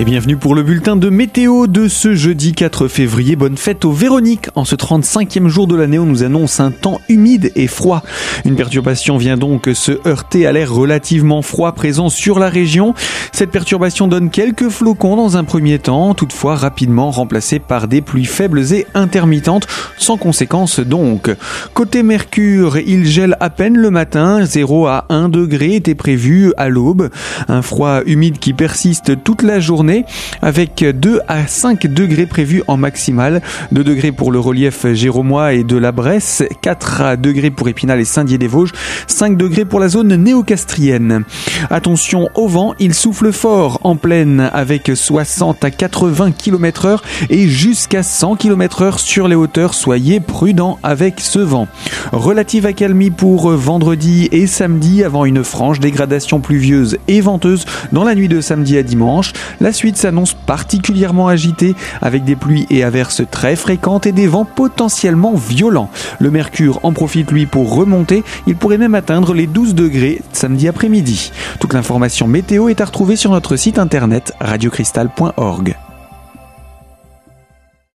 Et bienvenue pour le bulletin de météo de ce jeudi 4 février. Bonne fête aux Véroniques. En ce 35e jour de l'année, on nous annonce un temps humide et froid. Une perturbation vient donc se heurter à l'air relativement froid présent sur la région. Cette perturbation donne quelques flocons dans un premier temps, toutefois rapidement remplacés par des pluies faibles et intermittentes, sans conséquence donc. Côté Mercure, il gèle à peine le matin, 0 à 1 degré était prévu à l'aube. Un froid humide qui persiste toute la journée avec 2 à 5 degrés prévus en maximal. 2 degrés pour le relief Jéromois et de la Bresse, 4 degrés pour Épinal et Saint-Dié-des-Vosges, 5 degrés pour la zone néocastrienne. Attention au vent, il souffle fort en pleine avec 60 à 80 km heure et jusqu'à 100 km heure sur les hauteurs. Soyez prudents avec ce vent. Relative accalmie pour vendredi et samedi avant une franche dégradation pluvieuse et venteuse dans la nuit de samedi à dimanche. Suite s'annonce particulièrement agitée avec des pluies et averses très fréquentes et des vents potentiellement violents. Le mercure en profite lui pour remonter, il pourrait même atteindre les 12 degrés samedi après-midi. Toute l'information météo est à retrouver sur notre site internet radiocristal.org.